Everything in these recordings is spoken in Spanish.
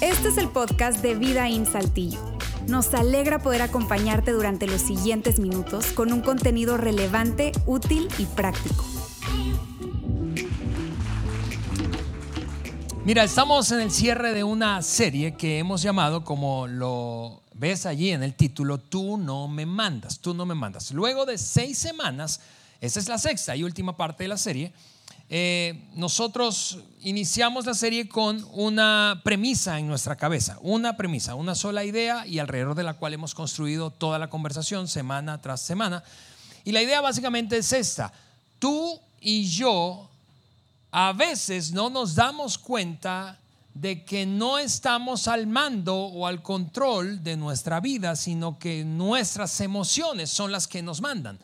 Este es el podcast de Vida en Saltillo. Nos alegra poder acompañarte durante los siguientes minutos con un contenido relevante, útil y práctico. Mira, estamos en el cierre de una serie que hemos llamado, como lo ves allí en el título, Tú no me mandas, tú no me mandas. Luego de seis semanas, esta es la sexta y última parte de la serie, eh, nosotros iniciamos la serie con una premisa en nuestra cabeza, una premisa, una sola idea y alrededor de la cual hemos construido toda la conversación semana tras semana. Y la idea básicamente es esta, tú y yo a veces no nos damos cuenta de que no estamos al mando o al control de nuestra vida, sino que nuestras emociones son las que nos mandan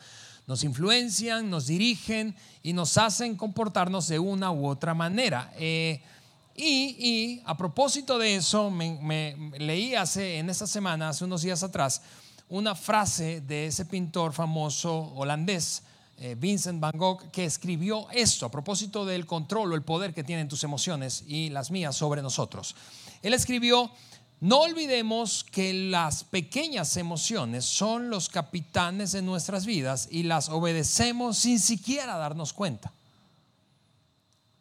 nos influencian, nos dirigen y nos hacen comportarnos de una u otra manera. Eh, y, a propósito de eso, me, leí hace, en esta semana, hace unos días atrás, una frase de ese pintor famoso holandés, eh, Vincent Van Gogh, que escribió esto a propósito del control o el poder que tienen tus emociones y las mías sobre nosotros. Él escribió, no olvidemos que las pequeñas emociones son los capitanes de nuestras vidas y las obedecemos sin siquiera darnos cuenta.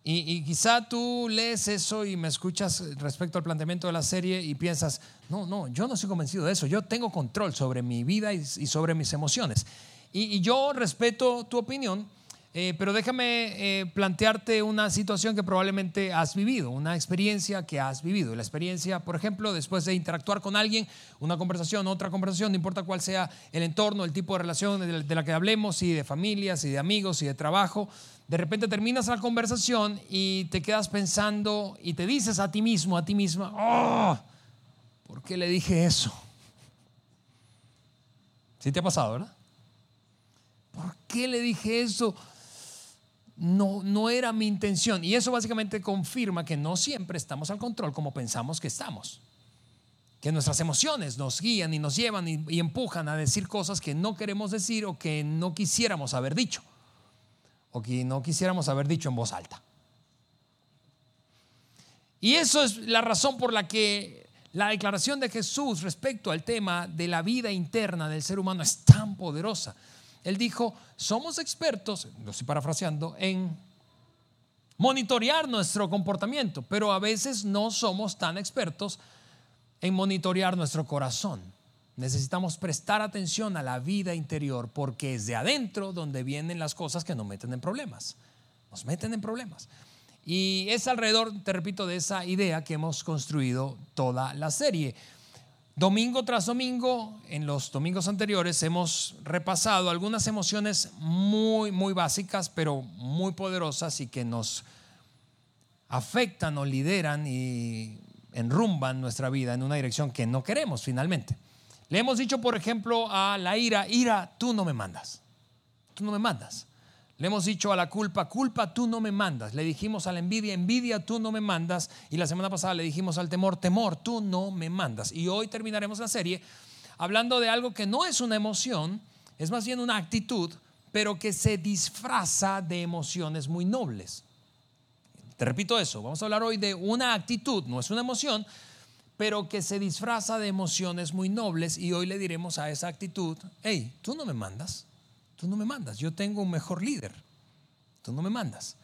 Y, quizá tú lees eso y me escuchas respecto al planteamiento de la serie y piensas, no, no, yo no estoy convencido de eso, yo tengo control sobre mi vida y, sobre mis emociones. y yo respeto tu opinión eh, pero déjame eh, plantearte una situación que probablemente has vivido, una experiencia que has vivido. La experiencia, por ejemplo, después de interactuar con alguien, una conversación, otra conversación, no importa cuál sea el entorno, el tipo de relación de la que hablemos, y de familias, y de amigos, y de trabajo, de repente terminas la conversación y te quedas pensando y te dices a ti mismo, a ti misma, oh, ¿por qué le dije eso? ¿Sí te ha pasado, verdad? ¿Por qué le dije eso? No, no era mi intención. Y eso básicamente confirma que no siempre estamos al control como pensamos que estamos. Que nuestras emociones nos guían y nos llevan y, empujan a decir cosas que no queremos decir o que no quisiéramos haber dicho. O que no quisiéramos haber dicho en voz alta. Y eso es la razón por la que la declaración de Jesús respecto al tema de la vida interna del ser humano es tan poderosa. Él dijo, somos expertos, lo estoy parafraseando, en monitorear nuestro comportamiento, pero a veces no somos tan expertos en monitorear nuestro corazón. Necesitamos prestar atención a la vida interior porque es de adentro donde vienen las cosas que nos meten en problemas. Nos meten en problemas. Y es alrededor, te repito, de esa idea que hemos construido toda la serie. Domingo tras domingo, en los domingos anteriores, hemos repasado algunas emociones muy, muy básicas, pero muy poderosas y que nos afectan o lideran y enrumban nuestra vida en una dirección que no queremos finalmente. Le hemos dicho, por ejemplo, a la ira, ira, tú no me mandas. Tú no me mandas. Le hemos dicho a la culpa, culpa, tú no me mandas. Le dijimos a la envidia, envidia, tú no me mandas. Y la semana pasada le dijimos al temor, temor, tú no me mandas. Y hoy terminaremos la serie hablando de algo que no es una emoción, es más bien una actitud, pero que se disfraza de emociones muy nobles. Te repito eso, vamos a hablar hoy de una actitud, no es una emoción, pero que se disfraza de emociones muy nobles y hoy le diremos a esa actitud, hey, tú no me mandas. Tú no me mandas, yo tengo un mejor líder. Tú no me mandas.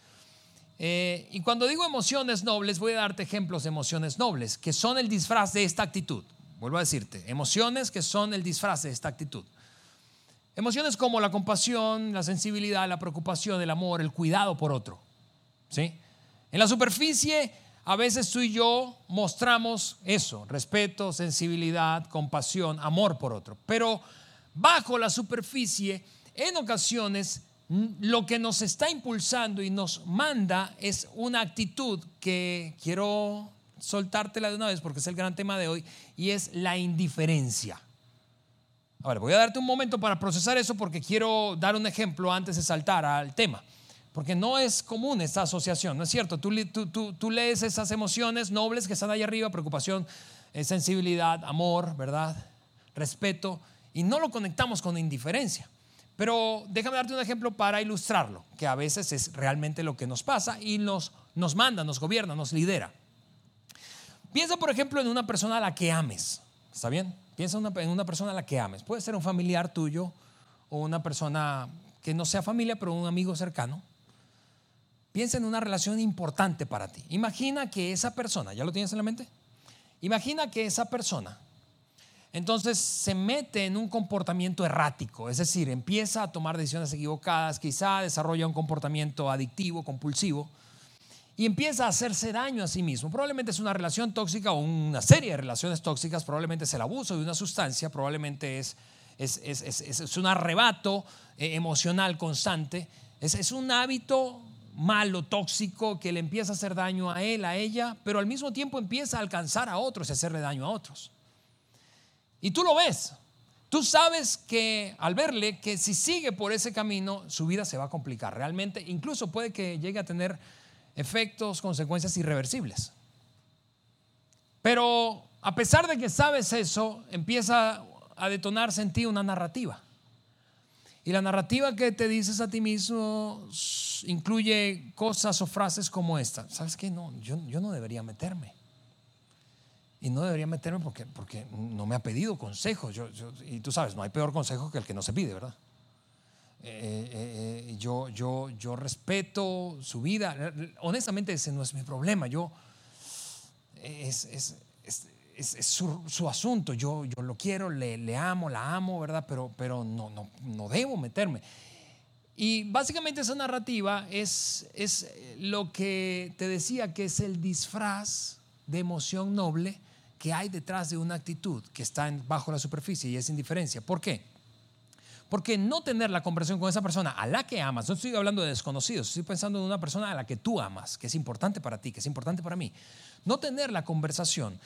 Eh, y cuando digo emociones nobles, voy a darte ejemplos de emociones nobles, que son el disfraz de esta actitud. Vuelvo a decirte, emociones que son el disfraz de esta actitud. Emociones como la compasión, la sensibilidad, la preocupación, el amor, el cuidado por otro. ¿Sí? En la superficie, a veces tú y yo mostramos eso, respeto, sensibilidad, compasión, amor por otro. Pero bajo la superficie en ocasiones lo que nos está impulsando y nos manda es una actitud que quiero soltártela de una vez porque es el gran tema de hoy y es la indiferencia. Ahora, voy a darte un momento para procesar eso porque quiero dar un ejemplo antes de saltar al tema. Porque no es común esta asociación, ¿no es cierto? Tú, tú lees esas emociones nobles que están ahí arriba, preocupación, eh, sensibilidad, amor, ¿verdad? Respeto, y no lo conectamos con indiferencia. Pero déjame darte un ejemplo para ilustrarlo, que a veces es realmente lo que nos pasa y nos, nos manda, nos gobierna, nos lidera. Piensa, por ejemplo, en una persona a la que ames. ¿Está bien? Piensa en una persona a la que ames. Puede ser un familiar tuyo o una persona que no sea familia, pero un amigo cercano. Piensa en una relación importante para ti. Imagina que esa persona, ¿ya lo tienes en la mente? Imagina que esa persona entonces se mete en un comportamiento errático, es decir, empieza a tomar decisiones equivocadas, quizá desarrolla un comportamiento adictivo, compulsivo, y empieza a hacerse daño a sí mismo. Probablemente es una relación tóxica o una serie de relaciones tóxicas, probablemente es el abuso de una sustancia, probablemente es, es, un arrebato eh, emocional constante, es un hábito malo, tóxico, que le empieza a hacer daño a él, a ella, pero al mismo tiempo empieza a alcanzar a otros y hacerle daño a otros. Y tú lo ves. Tú sabes que al verle que si sigue por ese camino, su vida se va a complicar. Realmente, incluso puede que llegue a tener efectos, consecuencias irreversibles. Pero a pesar de que sabes eso, empieza a detonarse en ti una narrativa. Y la narrativa que te dices a ti mismo incluye cosas o frases como esta. ¿Sabes qué? No, yo, yo no debería meterme. Y no debería meterme porque, porque no me ha pedido consejos. Yo, y tú sabes, no hay peor consejo que el que no se pide, ¿verdad? Eh, eh, eh, yo, yo, yo respeto su vida. Honestamente, ese no es mi problema. Yo, es, es, es, su, su, asunto. Yo, yo lo quiero, le, le, amo, la amo, ¿verdad? Pero, pero no, no, no debo meterme. Y básicamente esa narrativa es, es lo que te decía que es el disfraz de emoción noble que hay detrás de una actitud que está bajo la superficie y es indiferencia. ¿Por qué? Porque no tener la conversación con esa persona a la que amas, no estoy hablando de desconocidos, estoy pensando en una persona a la que tú amas, que es importante para ti, que es importante para mí. No tener la conversación,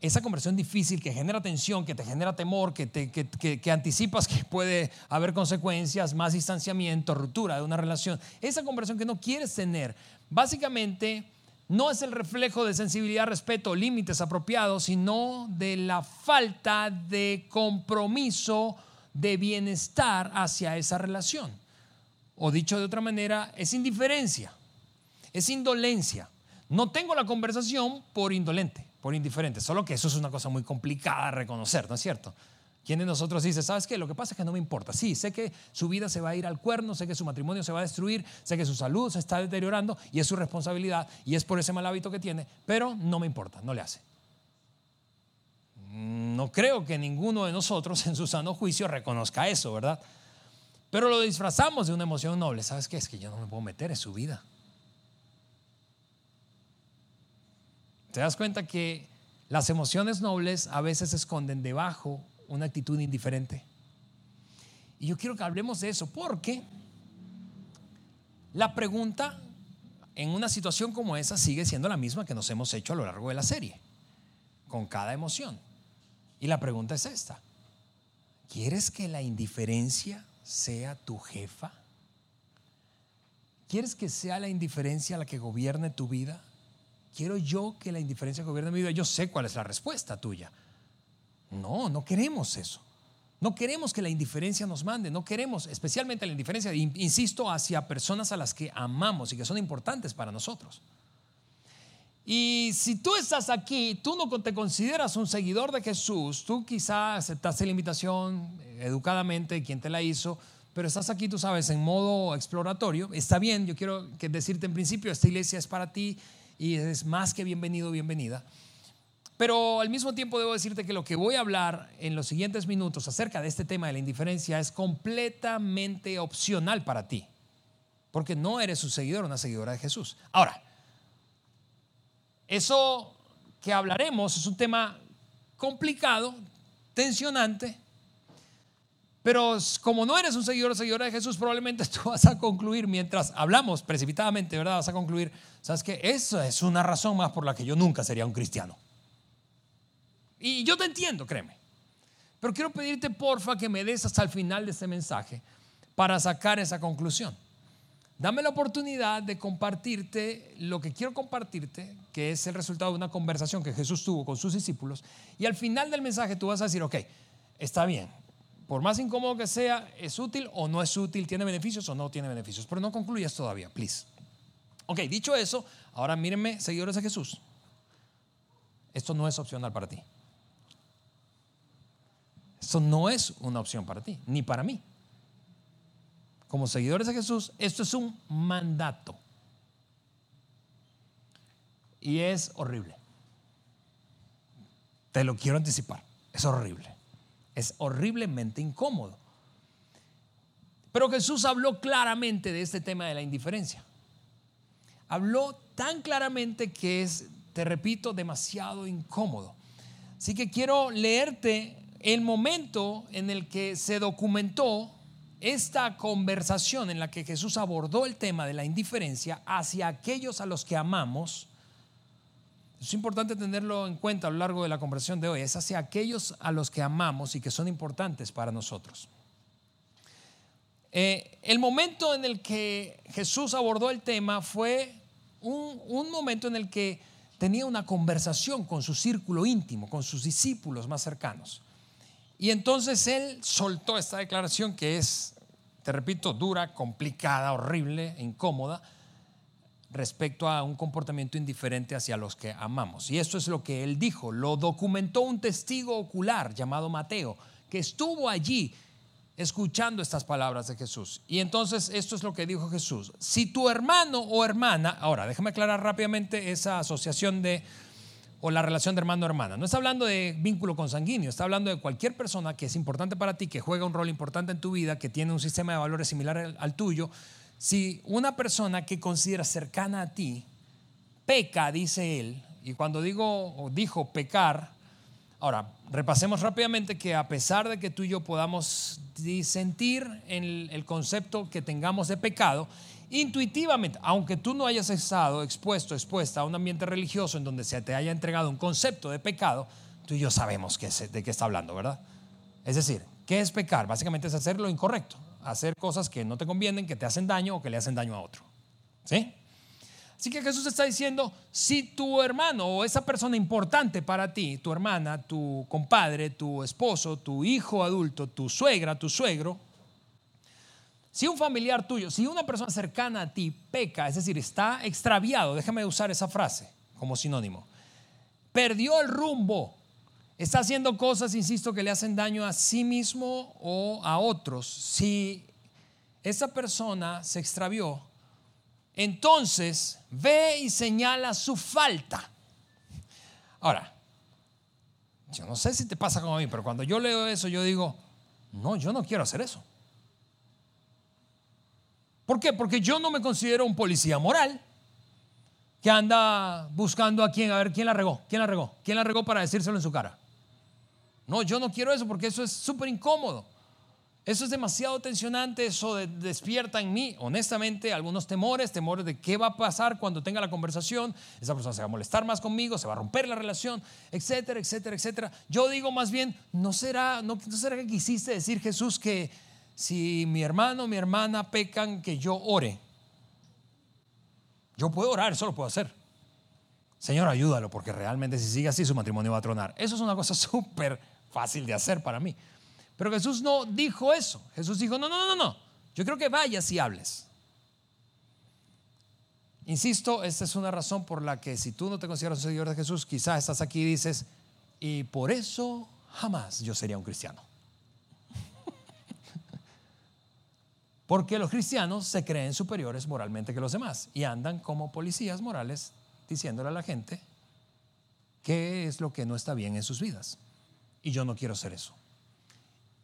esa conversación difícil que genera tensión, que te genera temor, que, te, que, anticipas que puede haber consecuencias, más distanciamiento, ruptura de una relación, esa conversación que no quieres tener, básicamente no es el reflejo de sensibilidad, respeto, límites apropiados, sino de la falta de compromiso de bienestar hacia esa relación. O dicho de otra manera, es indiferencia, es indolencia. No tengo la conversación por indolente, por indiferente, solo que eso es una cosa muy complicada de reconocer, ¿no es cierto? ¿Quién de nosotros dice, sabes qué? Lo que pasa es que no me importa. Sí, sé que su vida se va a ir al cuerno, sé que su matrimonio se va a destruir, sé que su salud se está deteriorando y es su responsabilidad y es por ese mal hábito que tiene, pero no me importa, no le hace. No creo que ninguno de nosotros en su sano juicio reconozca eso, ¿verdad? Pero lo disfrazamos de una emoción noble. ¿Sabes qué? Es que yo no me puedo meter en su vida. ¿Te das cuenta que las emociones nobles a veces se esconden debajo una actitud indiferente. Y yo quiero que hablemos de eso porque la pregunta en una situación como esa sigue siendo la misma que nos hemos hecho a lo largo de la serie, con cada emoción. Y la pregunta es esta. ¿Quieres que la indiferencia sea tu jefa? ¿Quieres que sea la indiferencia la que gobierne tu vida? ¿Quiero yo que la indiferencia gobierne mi vida? Yo sé cuál es la respuesta tuya. No, no queremos eso. No queremos que la indiferencia nos mande, no queremos, especialmente la indiferencia, insisto, hacia personas a las que amamos y que son importantes para nosotros. Y si tú estás aquí, tú no te consideras un seguidor de Jesús, tú quizás aceptaste la invitación eh, educadamente, quien te la hizo, pero estás aquí, tú sabes, en modo exploratorio, está bien, yo quiero decirte en principio, esta iglesia es para ti y es más que bienvenido, bienvenida. Pero al mismo tiempo debo decirte que lo que voy a hablar en los siguientes minutos acerca de este tema de la indiferencia es completamente opcional para ti, porque no eres un seguidor o una seguidora de Jesús. Ahora, eso que hablaremos es un tema complicado, tensionante, pero como no eres un seguidor o seguidora de Jesús, probablemente tú vas a concluir, mientras hablamos precipitadamente, ¿verdad? Vas a concluir, ¿sabes que Eso es una razón más por la que yo nunca sería un cristiano. Y yo te entiendo, créeme. Pero quiero pedirte, porfa, que me des hasta el final de este mensaje para sacar esa conclusión. Dame la oportunidad de compartirte lo que quiero compartirte, que es el resultado de una conversación que Jesús tuvo con sus discípulos. Y al final del mensaje tú vas a decir, ok, está bien, por más incómodo que sea, es útil o no es útil, tiene beneficios o no tiene beneficios. Pero no concluyas todavía, please. Ok, dicho eso, ahora mírenme, seguidores de Jesús. Esto no es opcional para ti. Esto no es una opción para ti, ni para mí. Como seguidores de Jesús, esto es un mandato. Y es horrible. Te lo quiero anticipar. Es horrible. Es horriblemente incómodo. Pero Jesús habló claramente de este tema de la indiferencia. Habló tan claramente que es, te repito, demasiado incómodo. Así que quiero leerte el momento en el que se documentó esta conversación en la que Jesús abordó el tema de la indiferencia hacia aquellos a los que amamos es importante tenerlo en cuenta a lo largo de la conversación de hoy. Es hacia aquellos a los que amamos y que son importantes para nosotros. Eh, el momento en el que Jesús abordó el tema fue un, un momento en el que tenía una conversación con su círculo íntimo, con sus discípulos más cercanos. Y entonces él soltó esta declaración que es, te repito, dura, complicada, horrible, incómoda respecto a un comportamiento indiferente hacia los que amamos. Y esto es lo que él dijo, lo documentó un testigo ocular llamado Mateo, que estuvo allí escuchando estas palabras de Jesús. Y entonces esto es lo que dijo Jesús. Si tu hermano o hermana, ahora déjame aclarar rápidamente esa asociación de o la relación de hermano-hermana. No está hablando de vínculo consanguíneo, está hablando de cualquier persona que es importante para ti, que juega un rol importante en tu vida, que tiene un sistema de valores similar al, al tuyo, si una persona que considera cercana a ti peca, dice él, y cuando digo o dijo pecar, ahora repasemos rápidamente que a pesar de que tú y yo podamos disentir en el concepto que tengamos de pecado, intuitivamente, aunque tú no hayas estado expuesto, expuesta a un ambiente religioso en donde se te haya entregado un concepto de pecado, tú y yo sabemos de qué está hablando, ¿verdad? Es decir, ¿qué es pecar? Básicamente es hacer lo incorrecto hacer cosas que no te convienen, que te hacen daño o que le hacen daño a otro. ¿Sí? Así que Jesús está diciendo, si tu hermano o esa persona importante para ti, tu hermana, tu compadre, tu esposo, tu hijo adulto, tu suegra, tu suegro, si un familiar tuyo, si una persona cercana a ti peca, es decir, está extraviado, déjame usar esa frase como sinónimo, perdió el rumbo, está haciendo cosas, insisto, que le hacen daño a sí mismo o a otros, si esa persona se extravió, entonces ve y señala su falta. Ahora, yo no sé si te pasa como a mí, pero cuando yo leo eso, yo digo, no, yo no quiero hacer eso. ¿Por qué? Porque yo no me considero un policía moral que anda buscando a quién, a ver quién la regó, quién la regó, quién la regó para decírselo en su cara. No, yo no quiero eso porque eso es súper incómodo. Eso es demasiado tensionante, eso despierta en mí, honestamente, algunos temores, temores de qué va a pasar cuando tenga la conversación, esa persona se va a molestar más conmigo, se va a romper la relación, etcétera, etcétera, etcétera. Yo digo más bien, ¿no será, no, ¿no será que quisiste decir Jesús que si mi hermano o mi hermana pecan, que yo ore? Yo puedo orar, eso lo puedo hacer. Señor, ayúdalo, porque realmente si sigue así su matrimonio va a tronar. Eso es una cosa súper fácil de hacer para mí. Pero Jesús no dijo eso. Jesús dijo, no, no, no, no, yo creo que vayas y hables. Insisto, esta es una razón por la que si tú no te consideras un seguidor de Jesús, quizás estás aquí y dices, y por eso jamás yo sería un cristiano. Porque los cristianos se creen superiores moralmente que los demás y andan como policías morales diciéndole a la gente qué es lo que no está bien en sus vidas. Y yo no quiero hacer eso.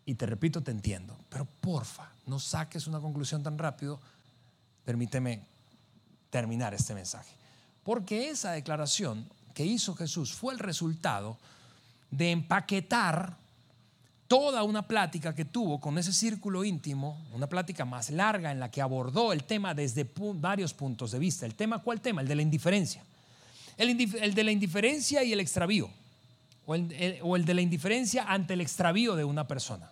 Y te repito, te entiendo, pero porfa, no saques una conclusión tan rápido. Permíteme terminar este mensaje. Porque esa declaración que hizo Jesús fue el resultado de empaquetar toda una plática que tuvo con ese círculo íntimo, una plática más larga en la que abordó el tema desde varios puntos de vista. ¿El tema cuál tema? El de la indiferencia. El, el de la indiferencia y el extravío o el, de la indiferencia ante el extravío de una persona.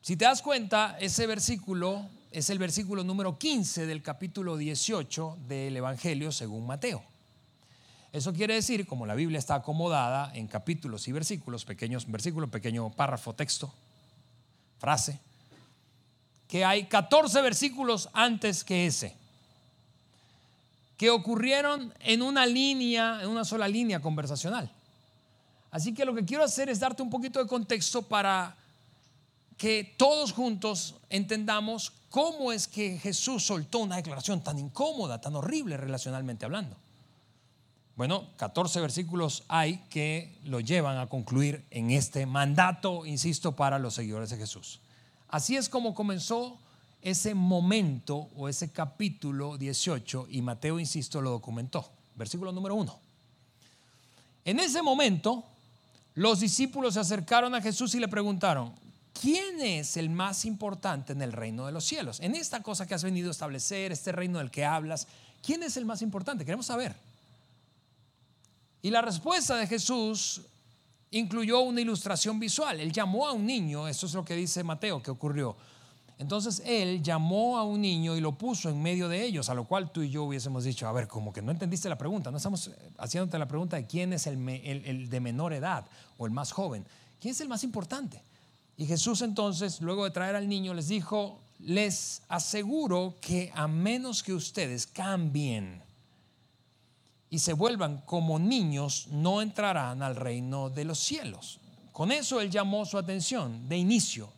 Si te das cuenta, ese versículo es el versículo número 15 del capítulo 18 del Evangelio según Mateo. Eso quiere decir, como la Biblia está acomodada en capítulos y versículos, pequeños versículos, pequeño párrafo, texto, frase, que hay 14 versículos antes que ese, que ocurrieron en una línea, en una sola línea conversacional. Así que lo que quiero hacer es darte un poquito de contexto para que todos juntos entendamos cómo es que Jesús soltó una declaración tan incómoda, tan horrible relacionalmente hablando. Bueno, 14 versículos hay que lo llevan a concluir en este mandato, insisto, para los seguidores de Jesús. Así es como comenzó ese momento o ese capítulo 18 y Mateo, insisto, lo documentó. Versículo número 1. En ese momento, los discípulos se acercaron a Jesús y le preguntaron, ¿quién es el más importante en el reino de los cielos? En esta cosa que has venido a establecer, este reino del que hablas, ¿quién es el más importante? Queremos saber. Y la respuesta de Jesús incluyó una ilustración visual. Él llamó a un niño, eso es lo que dice Mateo que ocurrió. Entonces él llamó a un niño y lo puso en medio de ellos, a lo cual tú y yo hubiésemos dicho, a ver, como que no entendiste la pregunta, no estamos haciéndote la pregunta de quién es el, el de menor edad o el más joven, quién es el más importante. Y Jesús entonces, luego de traer al niño, les dijo, les aseguro que a menos que ustedes cambien, y se vuelvan como niños, no entrarán al reino de los cielos. Con eso él llamó su atención de inicio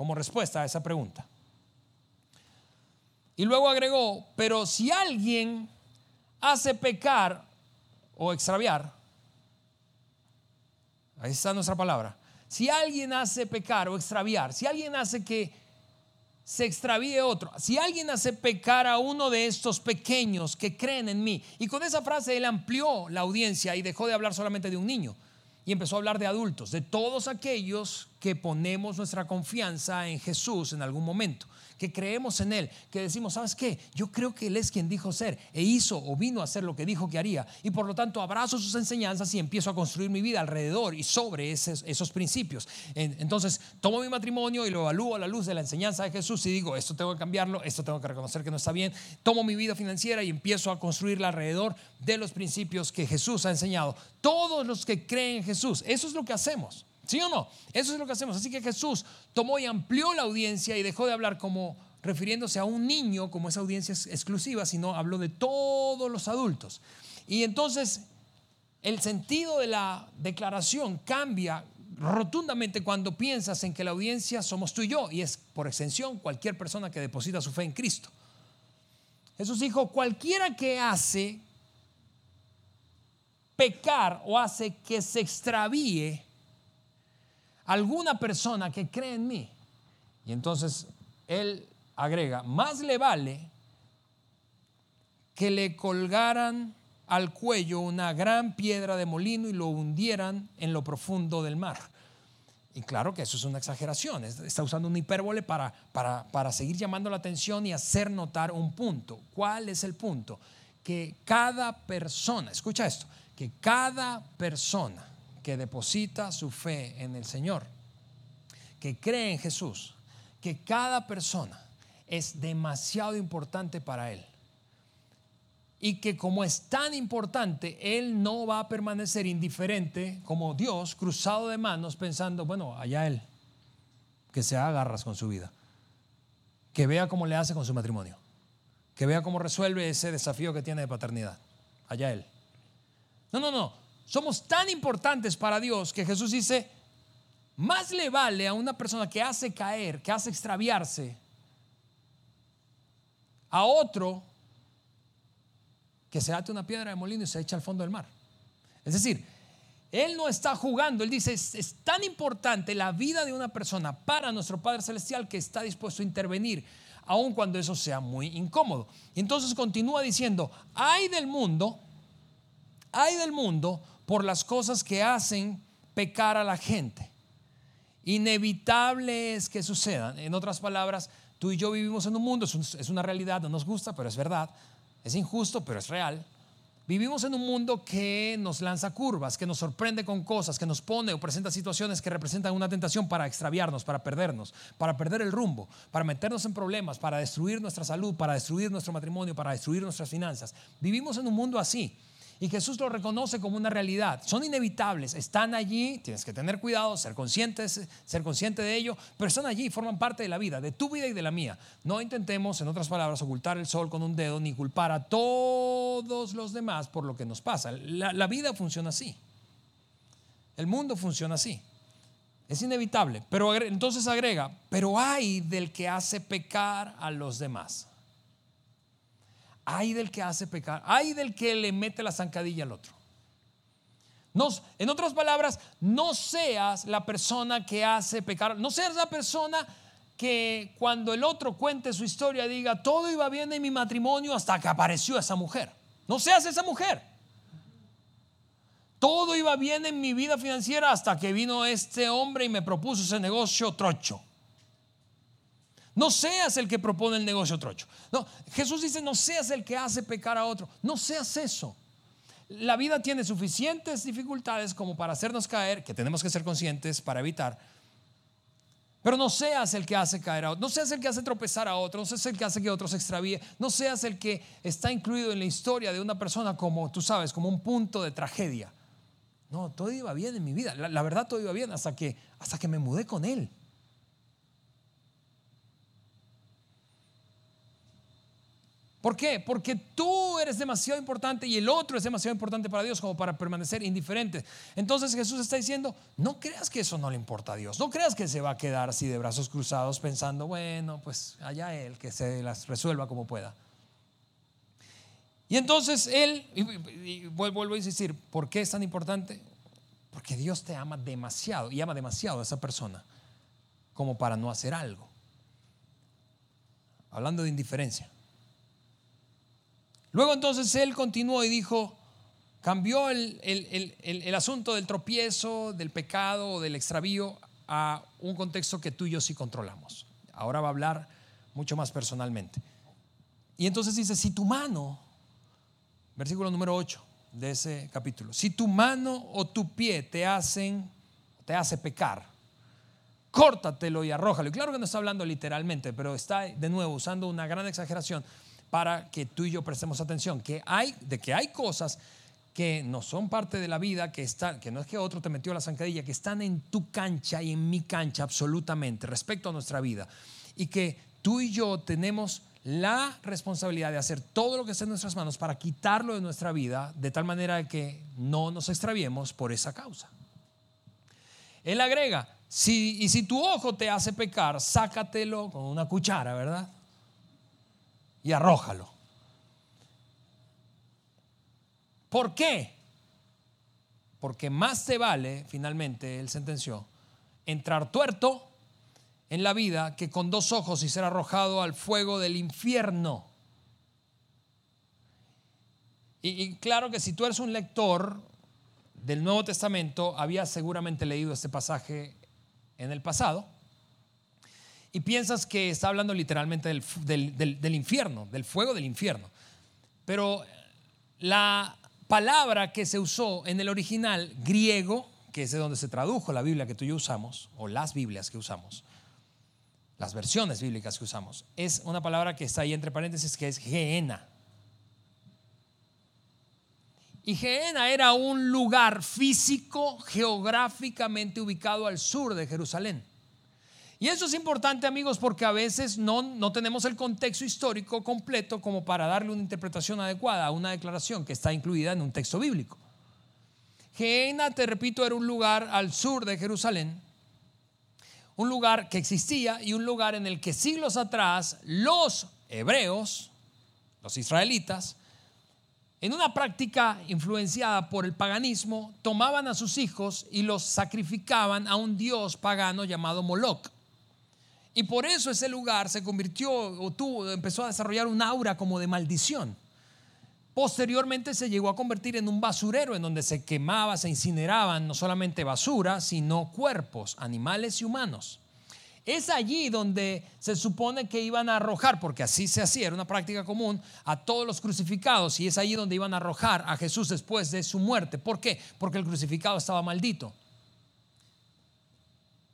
como respuesta a esa pregunta. Y luego agregó, pero si alguien hace pecar o extraviar, ahí está nuestra palabra, si alguien hace pecar o extraviar, si alguien hace que se extravíe otro. Si alguien hace pecar a uno de estos pequeños que creen en mí, y con esa frase él amplió la audiencia y dejó de hablar solamente de un niño y empezó a hablar de adultos, de todos aquellos que ponemos nuestra confianza en Jesús en algún momento que creemos en Él, que decimos, ¿sabes qué? Yo creo que Él es quien dijo ser e hizo o vino a hacer lo que dijo que haría. Y por lo tanto abrazo sus enseñanzas y empiezo a construir mi vida alrededor y sobre esos, esos principios. Entonces tomo mi matrimonio y lo evalúo a la luz de la enseñanza de Jesús y digo, esto tengo que cambiarlo, esto tengo que reconocer que no está bien. Tomo mi vida financiera y empiezo a construirla alrededor de los principios que Jesús ha enseñado. Todos los que creen en Jesús, eso es lo que hacemos. ¿Sí o no? Eso es lo que hacemos. Así que Jesús tomó y amplió la audiencia y dejó de hablar como refiriéndose a un niño como esa audiencia exclusiva, sino habló de todos los adultos. Y entonces el sentido de la declaración cambia rotundamente cuando piensas en que la audiencia somos tú y yo, y es por extensión cualquier persona que deposita su fe en Cristo. Jesús dijo, cualquiera que hace pecar o hace que se extravíe alguna persona que cree en mí. Y entonces él agrega, más le vale que le colgaran al cuello una gran piedra de molino y lo hundieran en lo profundo del mar. Y claro que eso es una exageración, está usando una hipérbole para, para, para seguir llamando la atención y hacer notar un punto. ¿Cuál es el punto? Que cada persona, escucha esto, que cada persona que deposita su fe en el Señor, que cree en Jesús, que cada persona es demasiado importante para Él. Y que como es tan importante, Él no va a permanecer indiferente como Dios, cruzado de manos, pensando, bueno, allá Él, que se haga garras con su vida, que vea cómo le hace con su matrimonio, que vea cómo resuelve ese desafío que tiene de paternidad, allá Él. No, no, no, somos tan importantes para Dios que Jesús dice, más le vale a una persona que hace caer, que hace extraviarse, a otro que se ate una piedra de molino y se echa al fondo del mar. Es decir, él no está jugando, él dice, es, tan importante la vida de una persona para nuestro Padre Celestial que está dispuesto a intervenir, aun cuando eso sea muy incómodo. Y entonces continúa diciendo, hay del mundo, hay del mundo por las cosas que hacen pecar a la gente. Inevitable es que sucedan. En otras palabras, tú y yo vivimos en un mundo, es una realidad, no nos gusta, pero es verdad. Es injusto, pero es real. Vivimos en un mundo que nos lanza curvas, que nos sorprende con cosas, que nos pone o presenta situaciones que representan una tentación para extraviarnos, para perdernos, para perder el rumbo, para meternos en problemas, para destruir nuestra salud, para destruir nuestro matrimonio, para destruir nuestras finanzas. Vivimos en un mundo así. Y Jesús lo reconoce como una realidad. Son inevitables, están allí, tienes que tener cuidado, ser consciente, ser consciente de ello, pero están allí forman parte de la vida, de tu vida y de la mía. No intentemos, en otras palabras, ocultar el sol con un dedo ni culpar a todos los demás por lo que nos pasa. La, la vida funciona así. El mundo funciona así. Es inevitable. Pero entonces agrega, pero hay del que hace pecar a los demás. Hay del que hace pecar, hay del que le mete la zancadilla al otro. en otras palabras, no seas la persona que hace pecar, no seas la persona que cuando el otro cuente su historia diga, todo iba bien en mi matrimonio hasta que apareció esa mujer. No seas esa mujer. Todo iba bien en mi vida financiera hasta que vino este hombre y me propuso ese negocio trocho. No seas el que propone el negocio trocho. No, Jesús dice, no seas el que hace pecar a otro. No seas eso. La vida tiene suficientes dificultades como para hacernos caer, que tenemos que ser conscientes para evitar. Pero no seas el que hace caer a otro, no seas el que hace tropezar a otro, no seas el que hace que otro se extravíe, no seas el que está incluido en la historia de una persona como, tú sabes, como un punto de tragedia. No, todo iba bien en mi vida. La, la verdad, todo iba bien hasta que, hasta que me mudé con él. ¿Por qué? Porque tú eres demasiado importante y el otro es demasiado importante para Dios como para permanecer indiferente. Entonces Jesús está diciendo, no creas que eso no le importa a Dios, no creas que se va a quedar así de brazos cruzados pensando, bueno, pues allá Él, que se las resuelva como pueda. Y entonces Él, y, vuelvo a insistir, ¿por qué es tan importante? Porque Dios te ama demasiado y ama demasiado a esa persona como para no hacer algo. Hablando de indiferencia. Luego entonces él continuó y dijo, cambió el, asunto del tropiezo, del pecado, del extravío a un contexto que tú y yo sí controlamos. Ahora va a hablar mucho más personalmente. Y entonces dice, si tu mano, versículo número 8 de ese capítulo, si tu mano o tu pie te hacen, te hace pecar, córtatelo y arrójalo. Y claro que no está hablando literalmente, pero está de nuevo usando una gran exageración para que tú y yo prestemos atención, que hay, de que hay cosas que no son parte de la vida, que, están, que no es que otro te metió la zancadilla, que están en tu cancha y en mi cancha absolutamente respecto a nuestra vida. Y que tú y yo tenemos la responsabilidad de hacer todo lo que esté en nuestras manos para quitarlo de nuestra vida, de tal manera que no nos extraviemos por esa causa. Él agrega, si, y si tu ojo te hace pecar, sácatelo con una cuchara, ¿verdad? Y arrójalo. ¿Por qué? Porque más te vale, finalmente, él sentenció, entrar tuerto en la vida que con dos ojos y ser arrojado al fuego del infierno. Y, y, claro que si tú eres un lector del Nuevo Testamento, habías seguramente leído este pasaje en el pasado y piensas que está hablando literalmente del, infierno, del fuego del infierno. Pero la palabra que se usó en el original griego, que es de donde se tradujo la Biblia que tú y yo usamos, o las Biblias que usamos, las versiones bíblicas que usamos, es una palabra que está ahí entre paréntesis que es Geena. Y Geena era un lugar físico, geográficamente ubicado al sur de Jerusalén. Y eso es importante amigos porque a veces no, no tenemos el contexto histórico completo como para darle una interpretación adecuada a una declaración que está incluida en un texto bíblico. Geena, te repito, era un lugar al sur de Jerusalén, un lugar que existía y un lugar en el que siglos atrás los hebreos, los israelitas, en una práctica influenciada por el paganismo, tomaban a sus hijos y los sacrificaban a un dios pagano llamado Moloch. Y por eso ese lugar se convirtió o tuvo, empezó a desarrollar un aura como de maldición. Posteriormente se llegó a convertir en un basurero en donde se quemaba, se incineraban no solamente basura, sino cuerpos, animales y humanos. Es allí donde se supone que iban a arrojar, porque así se hacía, era una práctica común, a todos los crucificados y es allí donde iban a arrojar a Jesús después de su muerte. ¿Por qué? Porque el crucificado estaba maldito.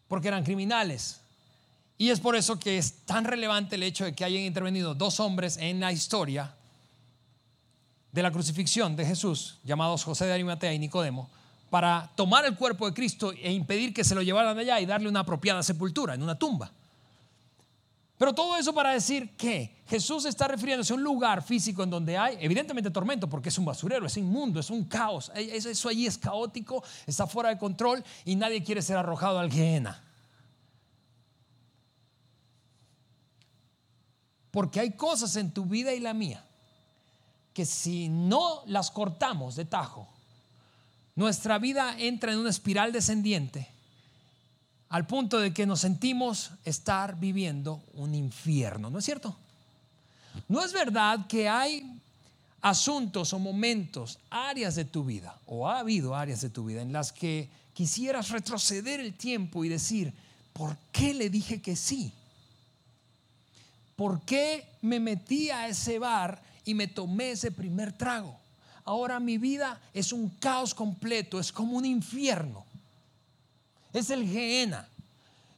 Porque eran criminales, y es por eso que es tan relevante el hecho de que hayan intervenido dos hombres en la historia de la crucifixión de Jesús, llamados José de Arimatea y Nicodemo, para tomar el cuerpo de Cristo e impedir que se lo llevaran allá y darle una apropiada sepultura en una tumba. Pero todo eso para decir que Jesús está refiriéndose a un lugar físico en donde hay, evidentemente, tormento, porque es un basurero, es inmundo, es un caos. Eso allí es caótico, está fuera de control y nadie quiere ser arrojado al Gehenna. Porque hay cosas en tu vida y la mía que si no las cortamos de tajo, nuestra vida entra en una espiral descendiente al punto de que nos sentimos estar viviendo un infierno, ¿no es cierto? No es verdad que hay asuntos o momentos, áreas de tu vida, o ha habido áreas de tu vida en las que quisieras retroceder el tiempo y decir, ¿por qué le dije que sí? ¿Por qué me metí a ese bar y me tomé ese primer trago. Ahora mi vida es un caos completo, es como un infierno. Es el Gehenna.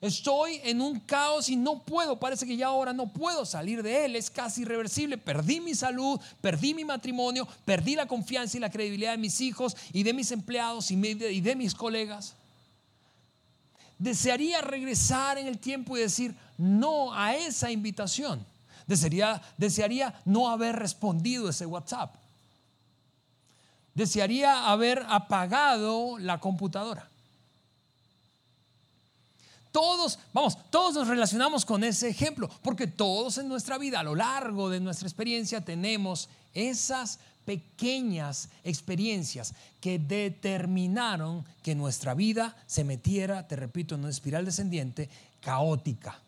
Estoy en un caos y no puedo, parece que ya ahora no puedo salir de él, es casi irreversible. Perdí mi salud, perdí mi matrimonio, perdí la confianza y la credibilidad de mis hijos y de mis empleados y de mis colegas. Desearía regresar en el tiempo y decir no a esa invitación Desearía, desearía no haber respondido ese WhatsApp. Desearía haber apagado la computadora. Todos, vamos, todos nos relacionamos con ese ejemplo, porque todos en nuestra vida, a lo largo de nuestra experiencia, tenemos esas pequeñas experiencias que determinaron que nuestra vida se metiera, te repito, en una espiral descendiente caótica.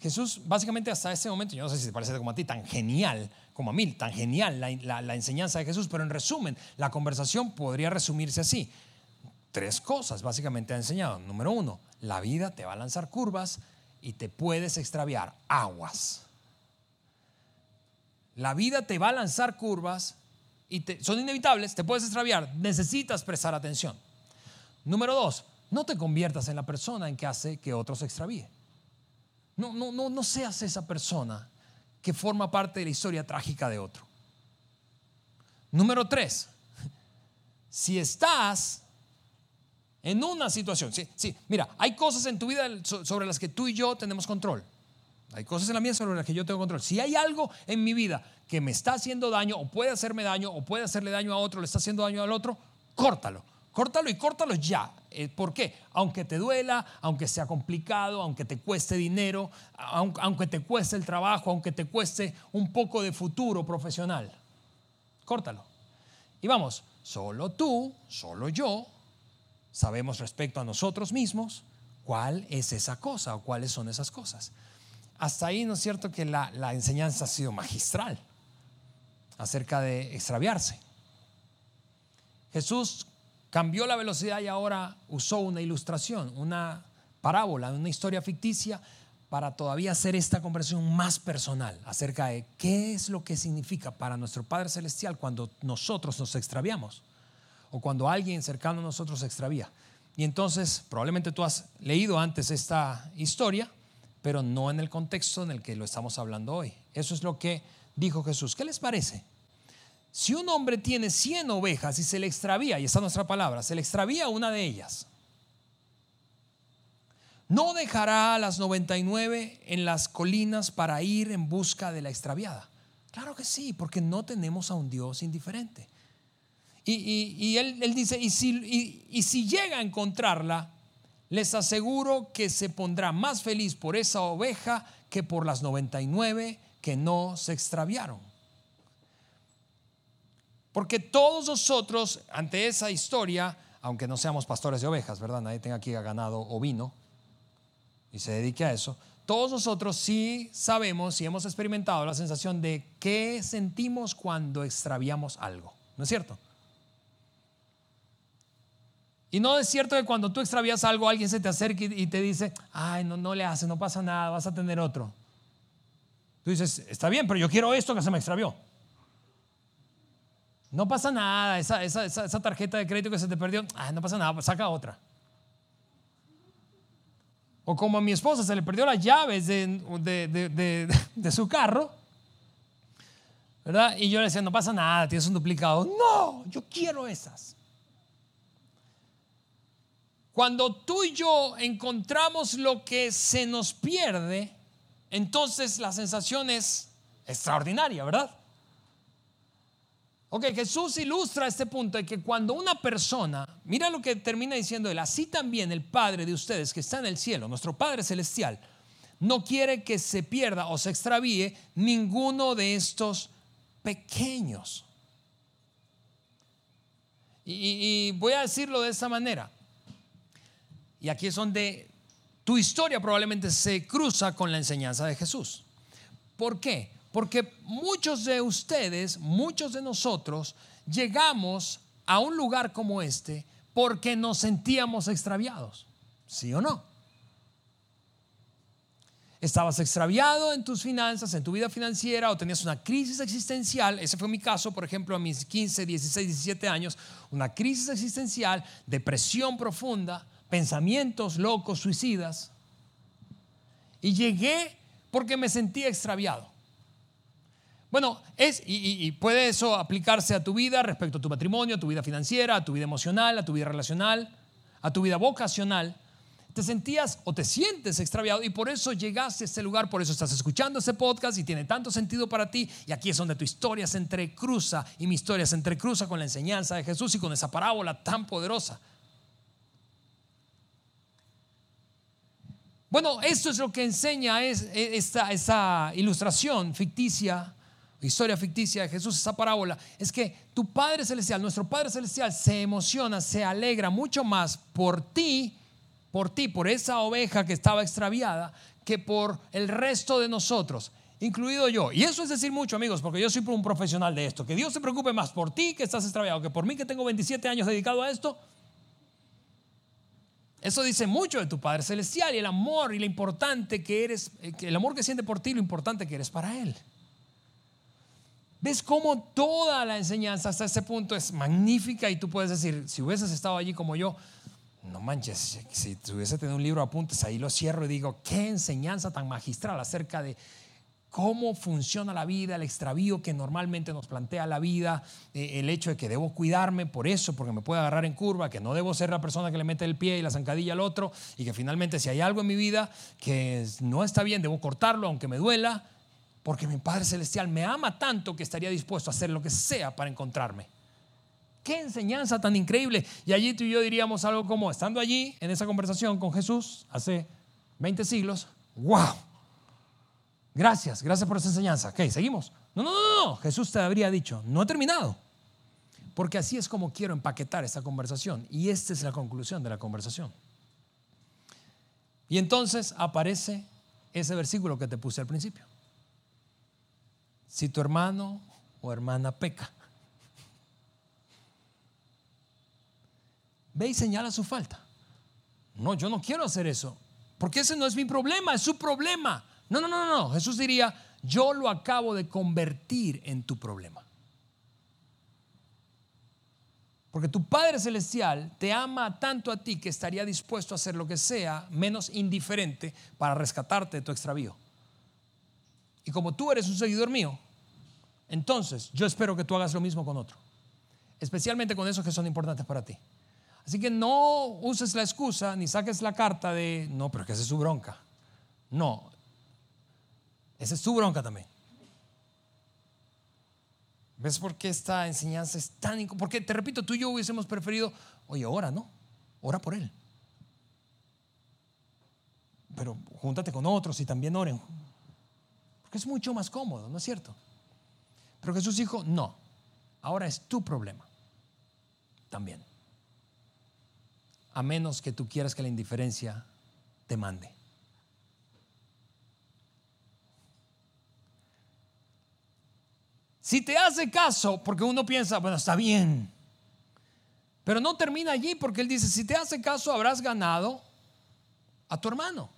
Jesús, básicamente hasta ese momento, yo no sé si te parece como a ti, tan genial como a mí, tan genial la, enseñanza de Jesús, pero en resumen, la conversación podría resumirse así. Tres cosas básicamente ha enseñado. Número uno, la vida te va a lanzar curvas y te puedes extraviar. Aguas. La vida te va a lanzar curvas y son inevitables, te puedes extraviar. Necesitas prestar atención. Número dos, no te conviertas en la persona en que hace que otros se extravíe. No, no, no, no seas esa persona que forma parte de la historia trágica de otro. Número tres, si estás en una situación, sí, mira, hay cosas en tu vida sobre las que tú y yo tenemos control. Hay cosas en la mía sobre las que yo tengo control. Si hay algo en mi vida que me está haciendo daño o puede hacerme daño o puede hacerle daño a otro, le está haciendo daño al otro, córtalo. Córtalo y córtalo ya. Eh, ¿Por qué? Aunque te duela, aunque sea complicado, aunque te cueste dinero, aunque te cueste el trabajo, aunque te cueste un poco de futuro profesional. Córtalo. Y vamos, solo tú, solo yo, sabemos respecto a nosotros mismos cuál es esa cosa o cuáles son esas cosas. Hasta ahí, ¿no es cierto que la, enseñanza ha sido magistral acerca de extraviarse? Jesús cambió la velocidad y ahora usó una ilustración, una parábola, una historia ficticia para todavía hacer esta conversación más personal acerca de qué es lo que significa para nuestro Padre Celestial cuando nosotros nos extraviamos o cuando alguien cercano a nosotros se extravía. Y entonces probablemente tú has leído antes esta historia, pero no en el contexto en el que lo estamos hablando hoy. Eso es lo que dijo Jesús. ¿Qué les parece? Si un hombre tiene 100 ovejas y se le extravía, y está nuestra palabra, se le extravía una de ellas, no dejará a las 99 en las colinas para ir en busca de la extraviada. Claro que sí, porque no tenemos a un Dios indiferente. Y, él, dice, y si, y si llega a encontrarla, les aseguro que se pondrá más feliz por esa oveja que por las 99 que no se extraviaron. Porque todos nosotros, ante esa historia, aunque no seamos pastores de ovejas, ¿verdad? Nadie tenga aquí ganado ovino y se dedique a eso. Todos nosotros sí sabemos y hemos experimentado la sensación de qué sentimos cuando extraviamos algo. ¿No es cierto? Y no es cierto que cuando tú extravías algo, alguien se te acerca y te dice, ay, no, no le hace, no pasa nada, vas a tener otro. Tú dices, está bien, pero yo quiero esto que se me extravió. No pasa nada, esa, tarjeta de crédito que se te perdió, ah, no pasa nada, saca otra. O como a mi esposa se le perdió las llaves de, su carro, ¿Verdad? Y yo le decía, no pasa nada, tienes un duplicado. No, yo quiero esas. Cuando tú y yo encontramos lo que se nos pierde, entonces la sensación es extraordinaria, ¿verdad? Ok, Jesús ilustra este punto de que cuando una persona, mira lo que termina diciendo él, así también el Padre de ustedes que está en el cielo, nuestro Padre Celestial, no quiere que se pierda o se extravíe ninguno de estos pequeños. Y, voy a decirlo de esta manera. Y aquí es donde tu historia probablemente se cruza con la enseñanza de Jesús. ¿Por qué? Porque muchos de ustedes, muchos de nosotros, llegamos a un lugar como este porque nos sentíamos extraviados. ¿Sí o no? Estabas extraviado en tus finanzas, en tu vida financiera, o tenías una crisis existencial. Ese fue mi caso, por ejemplo, a mis 15, 16, 17 años. Una crisis existencial, depresión profunda, pensamientos locos, suicidas. Y llegué porque me sentía extraviado. Bueno, es, y, puede eso aplicarse a tu vida respecto a tu matrimonio, a tu vida financiera, a tu vida emocional, a tu vida relacional, a tu vida vocacional. Te sentías o te sientes extraviado y por eso llegaste a este lugar, por eso estás escuchando este podcast y tiene tanto sentido para ti. Y aquí es donde tu historia se entrecruza y mi historia se entrecruza con la enseñanza de Jesús y con esa parábola tan poderosa. Bueno, esto es lo que enseña esta, esa ilustración ficticia historia ficticia de Jesús, esa parábola, es que tu Padre Celestial, nuestro Padre Celestial, se emociona, se alegra mucho más por ti, por ti, por esa oveja que estaba extraviada, que por el resto de nosotros, incluido yo. Y eso es decir mucho, amigos, porque yo soy un profesional de esto. Que Dios se preocupe más por ti que estás extraviado, que por mí que tengo 27 años dedicado a esto. Eso dice mucho de tu Padre Celestial y el amor y lo importante que eres, eh, el amor que siente por ti, lo importante que eres para Él. ¿Ves cómo toda la enseñanza hasta ese punto es magnífica y tú puedes decir, si hubieses estado allí como yo, no manches, si hubiese tenido un libro de apuntes, ahí lo cierro y digo, qué enseñanza tan magistral acerca de cómo funciona la vida, el extravío que normalmente nos plantea la vida, eh, el hecho de que debo cuidarme por eso, porque me puede agarrar en curva, que no debo ser la persona que le mete el pie y la zancadilla al otro, y que finalmente si hay algo en mi vida que no está bien, debo cortarlo aunque me duela, porque mi Padre Celestial me ama tanto que estaría dispuesto a hacer lo que sea para encontrarme. Qué enseñanza tan increíble. Y allí tú y yo diríamos algo como, estando allí en esa conversación con Jesús hace 20 siglos, wow, gracias, gracias por esa enseñanza. Ok, seguimos. No, no, no, no, Jesús te habría dicho, no he terminado. Porque así es como quiero empaquetar esta conversación. Y esta es la conclusión de la conversación. Y entonces aparece ese versículo que te puse al principio si tu hermano o hermana peca. Ve y señala su falta. No, yo no quiero hacer eso, porque ese no es mi problema, es su problema. No, no, no, no. Jesús diría, yo lo acabo de convertir en tu problema. Porque tu Padre Celestial te ama tanto a ti que estaría dispuesto a hacer lo que sea, menos indiferente, para rescatarte de tu extravío. Y como tú eres un seguidor mío, entonces yo espero que tú hagas lo mismo con otro. Especialmente con esos que son importantes para ti. Así que no uses la excusa ni saques la carta de, no, pero que esa es su bronca. No, esa es tu bronca también. ¿Ves por qué esta enseñanza es tan... Porque te repito, tú y yo hubiésemos preferido, oye, ora, ¿no? Ora por él. Pero júntate con otros y también oren es mucho más cómodo, ¿no es cierto? Pero Jesús dijo, no, ahora es tu problema también. A menos que tú quieras que la indiferencia te mande. Si te hace caso, porque uno piensa, bueno, está bien, pero no termina allí porque él dice, si te hace caso habrás ganado a tu hermano.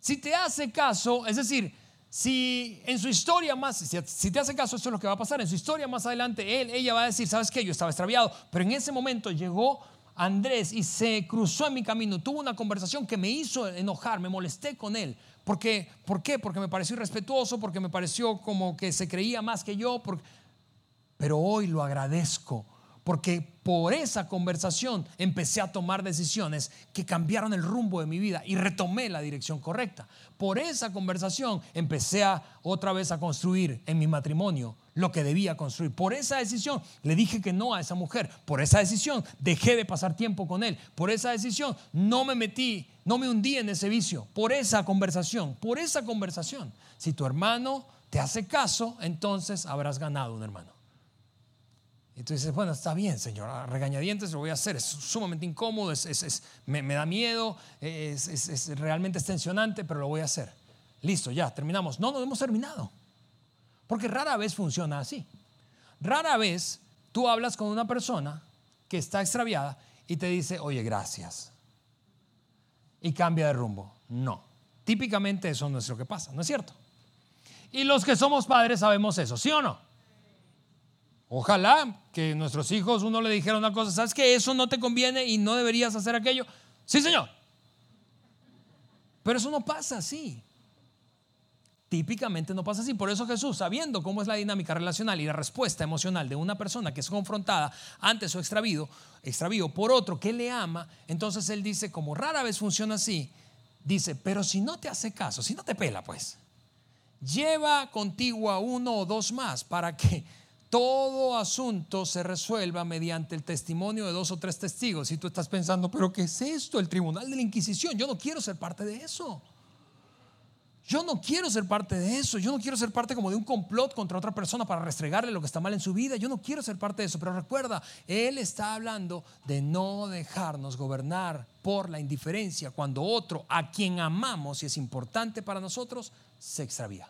Si te hace caso, es decir, si en su historia más, si, te hace caso, esto es lo que va a pasar. En su historia más adelante, él, ella va a decir, ¿sabes qué? Yo estaba extraviado, pero en ese momento llegó Andrés y se cruzó en mi camino, tuvo una conversación que me hizo enojar, me molesté con él, Porque, ¿Por qué? Porque me pareció irrespetuoso, porque me pareció como que se creía más que yo. Pero hoy lo agradezco porque por esa conversación empecé a tomar decisiones que cambiaron el rumbo de mi vida y retomé la dirección correcta. Por esa conversación empecé a otra vez a construir en mi matrimonio lo que debía construir. Por esa decisión le dije que no a esa mujer. Por esa decisión dejé de pasar tiempo con él. Por esa decisión no me metí, no me hundí en ese vicio. Por esa conversación, por esa conversación. Si tu hermano te hace caso, entonces habrás ganado un hermano. Y tú dices, bueno, está bien, Señor, a regañadientes lo voy a hacer, es sumamente incómodo, es, me, da miedo, es, realmente es tensionante, pero lo voy a hacer. Listo, ya, terminamos. No, no hemos terminado. Porque rara vez funciona así. Rara vez tú hablas con una persona que está extraviada y te dice, oye, gracias. Y cambia de rumbo. No. Típicamente eso no es lo que pasa, ¿no es cierto? Y los que somos padres sabemos eso, ¿sí o no? Ojalá que nuestros hijos uno le dijera una cosa, ¿sabes que eso no te conviene y no deberías hacer aquello? Sí, Señor. Pero eso no pasa así. Típicamente no pasa así. Por eso Jesús, sabiendo cómo es la dinámica relacional y la respuesta emocional de una persona que es confrontada ante su extravío, por otro que le ama, entonces él dice, como rara vez funciona así, dice, pero si no te hace caso, si no te pela, pues, lleva contigo a uno o dos más para que todo asunto se resuelva mediante el testimonio de dos o tres testigos. Y tú estás pensando, pero ¿qué es esto? El tribunal de la Inquisición. Yo no quiero ser parte de eso. Yo no quiero ser parte de eso. Yo no quiero ser parte como de un complot contra otra persona para restregarle lo que está mal en su vida. Yo no quiero ser parte de eso. Pero recuerda, Él está hablando de no dejarnos gobernar por la indiferencia cuando otro a quien amamos y es importante para nosotros se extravía.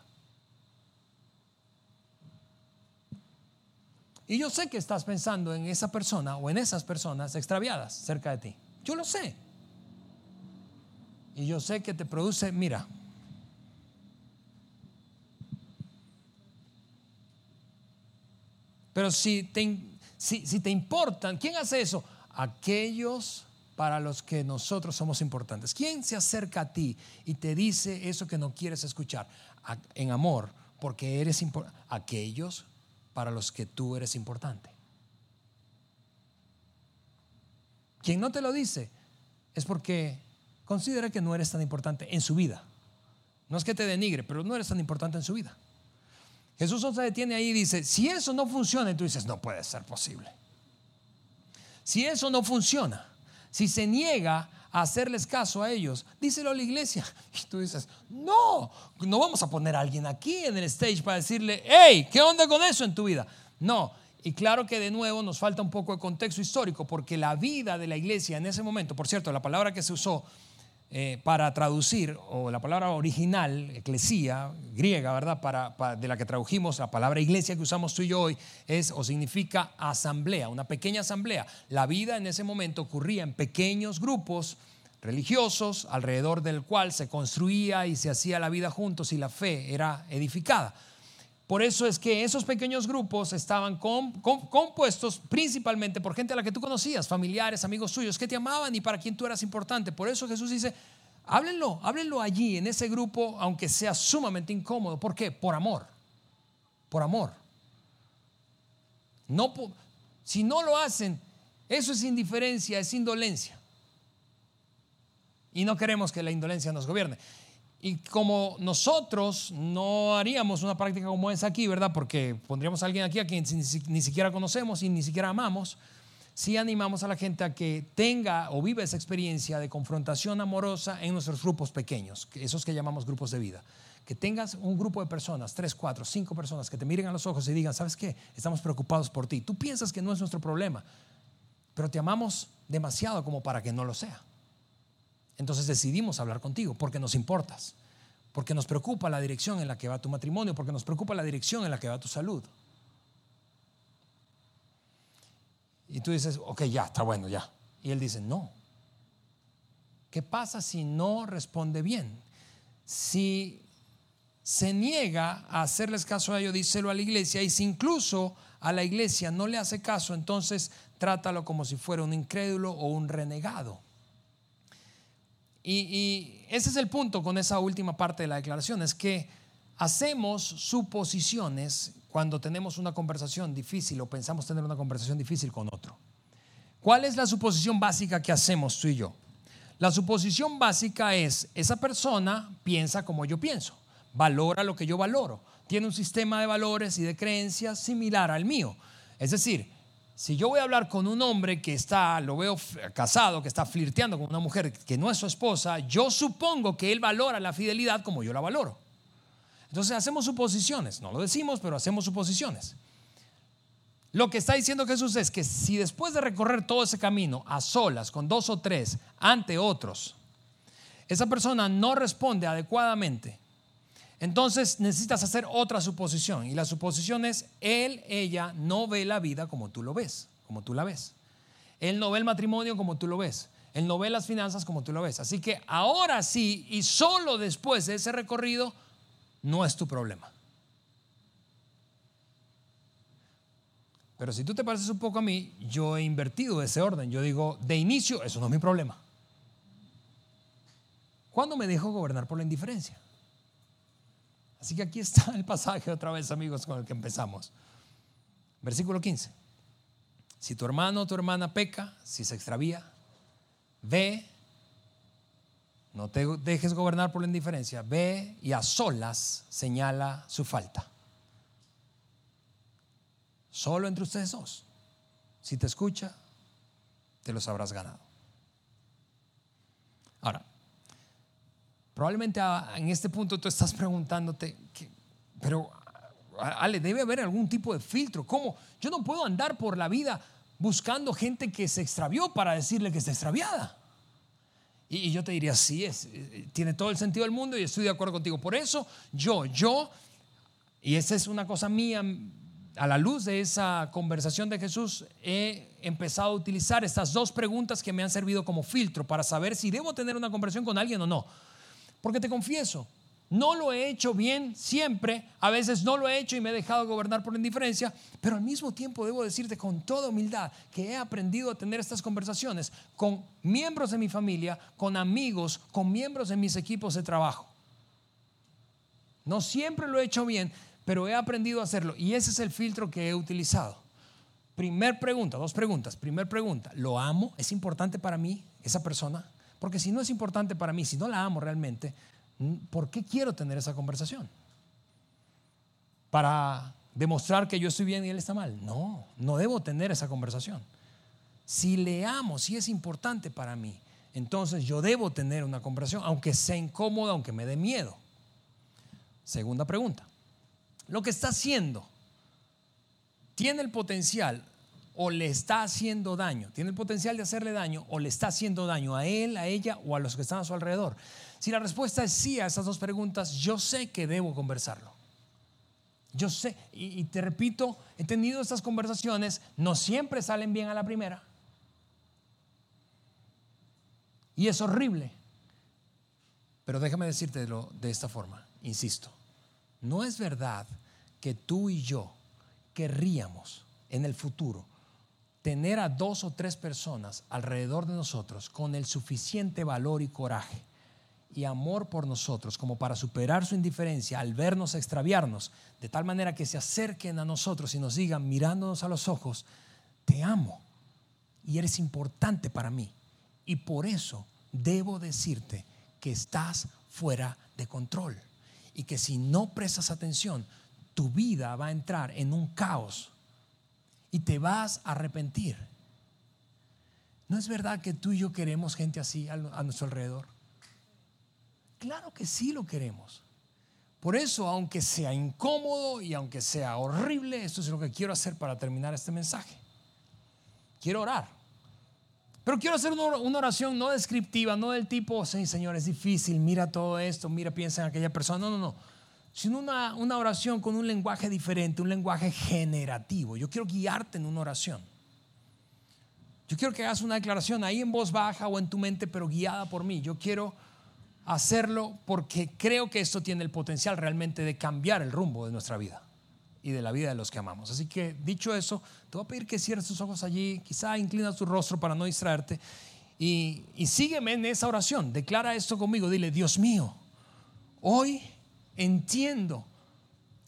Y yo sé que estás pensando en esa persona o en esas personas extraviadas cerca de ti. Yo lo sé. Y yo sé que te produce, mira, pero si te, si, si te importan, ¿quién hace eso? Aquellos para los que nosotros somos importantes. ¿Quién se acerca a ti y te dice eso que no quieres escuchar? En amor, porque eres importante. Aquellos para los que tú eres importante. Quien no te lo dice es porque considera que no eres tan importante en su vida. No es que te denigre, pero no eres tan importante en su vida. Jesús se detiene ahí y dice, si eso no funciona, y tú dices, no puede ser posible. Si eso no funciona, si se niega a hacerles caso a ellos, díselo a la iglesia. Y tú dices, no, no vamos a poner a alguien aquí en el stage para decirle, hey, ¿qué onda con eso en tu vida? No. Y claro que de nuevo nos falta un poco de contexto histórico, porque la vida de la iglesia en ese momento, por cierto, la palabra que se usó eh, para traducir, o la palabra original, eclesía, griega, ¿verdad? Para, de la que tradujimos, la palabra iglesia que usamos tú y yo hoy, es o significa asamblea, una pequeña asamblea. La vida en ese momento ocurría en pequeños grupos religiosos, alrededor del cual se construía y se hacía la vida juntos y la fe era edificada. Por eso es que esos pequeños grupos estaban compuestos principalmente por gente a la que tú conocías, familiares, amigos suyos, que te amaban y para quien tú eras importante. Por eso Jesús dice, háblenlo, háblenlo allí, en ese grupo, aunque sea sumamente incómodo. ¿Por qué? Por amor. Por amor. No, si no lo hacen, eso es indiferencia, es indolencia. Y no queremos que la indolencia nos gobierne. Y como nosotros no haríamos una práctica como esa aquí, ¿verdad? Porque pondríamos a alguien aquí a quien ni siquiera conocemos y ni siquiera amamos, sí animamos a la gente a que tenga o viva esa experiencia de confrontación amorosa en nuestros grupos pequeños, esos que llamamos grupos de vida. Que tengas un grupo de personas, tres, cuatro, cinco personas, que te miren a los ojos y digan, ¿sabes qué? Estamos preocupados por ti. Tú piensas que no es nuestro problema, pero te amamos demasiado como para que no lo sea. Entonces decidimos hablar contigo porque nos importas, porque nos preocupa la dirección en la que va tu matrimonio, porque nos preocupa la dirección en la que va tu salud. Y tú dices, ok, ya, está bueno, ya. Y él dice, no. ¿Qué pasa si no responde bien? Si se niega a hacerles caso a ello, díselo a la iglesia, y si incluso a la iglesia no le hace caso, entonces trátalo como si fuera un incrédulo o un renegado. Y, ese es el punto con esa última parte de la declaración, es que hacemos suposiciones cuando tenemos una conversación difícil o pensamos tener una conversación difícil con otro. ¿Cuál es la suposición básica que hacemos tú y yo? La suposición básica es, esa persona piensa como yo pienso, valora lo que yo valoro, tiene un sistema de valores y de creencias similar al mío. Es decir, si yo voy a hablar con un hombre que está, lo veo casado, que está flirteando con una mujer que no es su esposa, yo supongo que él valora la fidelidad como yo la valoro. Entonces hacemos suposiciones, no lo decimos, pero hacemos suposiciones. Lo que está diciendo Jesús es que si después de recorrer todo ese camino a solas, con dos o tres, ante otros, esa persona no responde adecuadamente, entonces necesitas hacer otra suposición. Y la suposición es, él, ella no ve la vida como tú lo ves, como tú la ves. Él no ve el matrimonio como tú lo ves. Él no ve las finanzas como tú lo ves. Así que ahora sí, y solo después de ese recorrido, no es tu problema. Pero si tú te pareces un poco a mí, yo he invertido ese orden. Yo digo, de inicio, eso no es mi problema. ¿Cuándo me dejo gobernar por la indiferencia? Así que aquí está el pasaje otra vez, amigos, con el que empezamos. Versículo 15. Si tu hermano o tu hermana peca, si se extravía, ve, no te dejes gobernar por la indiferencia, ve y a solas señala su falta. Solo entre ustedes dos. Si te escucha, te los habrás ganado. Ahora, Probablemente en este punto tú estás preguntándote, pero Ale, debe haber algún tipo de filtro. ¿Cómo? Yo no puedo andar por la vida buscando gente que se extravió para decirle que está extraviada. Y, yo te diría, sí, es, eh, tiene todo el sentido del mundo y estoy de acuerdo contigo. Por eso yo, yo, y esa es una cosa mía, a la luz de esa conversación de Jesús, he empezado a utilizar estas dos preguntas que me han servido como filtro para saber si debo tener una conversación con alguien o no. Porque te confieso, no lo he hecho bien siempre, a veces no lo he hecho y me he dejado gobernar por indiferencia, pero al mismo tiempo debo decirte con toda humildad que he aprendido a tener estas conversaciones con miembros de mi familia, con amigos, con miembros de mis equipos de trabajo. No siempre lo he hecho bien, pero he aprendido a hacerlo y ese es el filtro que he utilizado. Primer pregunta, dos preguntas. Primer pregunta, ¿lo amo? ¿Es importante para mí esa persona? Porque si no es importante para mí, si no la amo realmente, ¿por qué quiero tener esa conversación? ¿Para demostrar que yo estoy bien y él está mal? No, no debo tener esa conversación. Si le amo, si es importante para mí, entonces yo debo tener una conversación, aunque sea incómoda, aunque me dé miedo. Segunda pregunta. Lo que está haciendo tiene el potencial o le está haciendo daño, tiene el potencial de hacerle daño o le está haciendo daño a él, a ella o a los que están a su alrededor. Si la respuesta es sí a esas dos preguntas, yo sé que debo conversarlo. Yo sé, y, te repito, he tenido estas conversaciones, no siempre salen bien a la primera. Y es horrible. Pero déjame decírtelo de esta forma, insisto, no es verdad que tú y yo querríamos en el futuro tener a dos o tres personas alrededor de nosotros con el suficiente valor y coraje y amor por nosotros como para superar su indiferencia al vernos extraviarnos, de tal manera que se acerquen a nosotros y nos digan mirándonos a los ojos, te amo y eres importante para mí. Y por eso debo decirte que estás fuera de control y que si no prestas atención, tu vida va a entrar en un caos y te vas a arrepentir. ¿No es verdad que tú y yo queremos gente así a nuestro alrededor? Claro que sí lo queremos. Por eso, aunque sea incómodo y aunque sea horrible, esto es lo que quiero hacer para terminar este mensaje. Quiero orar. Pero quiero hacer una oración no descriptiva, no del tipo, sí, Señor, es difícil, mira todo esto, mira, piensa en aquella persona. No, no, no sino una, una oración con un lenguaje diferente, un lenguaje generativo. Yo quiero guiarte en una oración. Yo quiero que hagas una declaración ahí en voz baja o en tu mente, pero guiada por mí. Yo quiero hacerlo porque creo que esto tiene el potencial realmente de cambiar el rumbo de nuestra vida y de la vida de los que amamos. Así que dicho eso, te voy a pedir que cierres tus ojos allí, quizá inclinas tu rostro para no distraerte Y, y sígueme en esa oración. Declara esto conmigo. Dile, Dios mío, hoy entiendo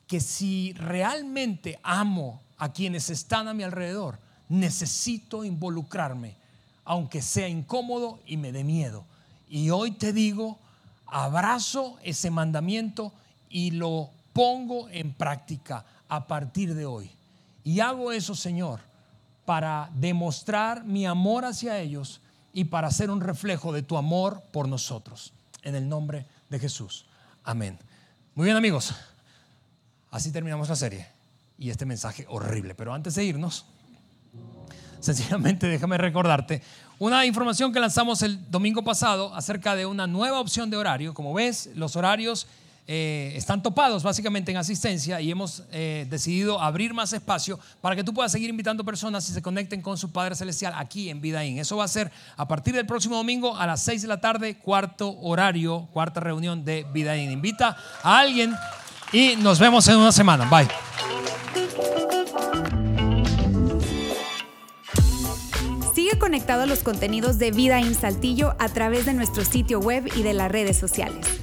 que si realmente amo a quienes están a mi alrededor, necesito involucrarme, aunque sea incómodo y me dé miedo. Y hoy te digo, abrazo ese mandamiento y lo pongo en práctica a partir de hoy. Y hago eso, Señor, para demostrar mi amor hacia ellos y para ser un reflejo de tu amor por nosotros. En el nombre de Jesús. Amén. Muy bien amigos, así terminamos la serie y este mensaje horrible. Pero antes de irnos, sencillamente déjame recordarte una información que lanzamos el domingo pasado acerca de una nueva opción de horario. Como ves, los horarios eh, están topados básicamente en asistencia y hemos eh, decidido abrir más espacio para que tú puedas seguir invitando personas y se conecten con su Padre Celestial aquí en Vidaín. Eso va a ser a partir del próximo domingo a las 6 de la tarde, cuarto horario, cuarta reunión de Vidaín. Invita a alguien y nos vemos en una semana. Bye. Sigue conectado a los contenidos de Vida en Saltillo a través de nuestro sitio web y de las redes sociales.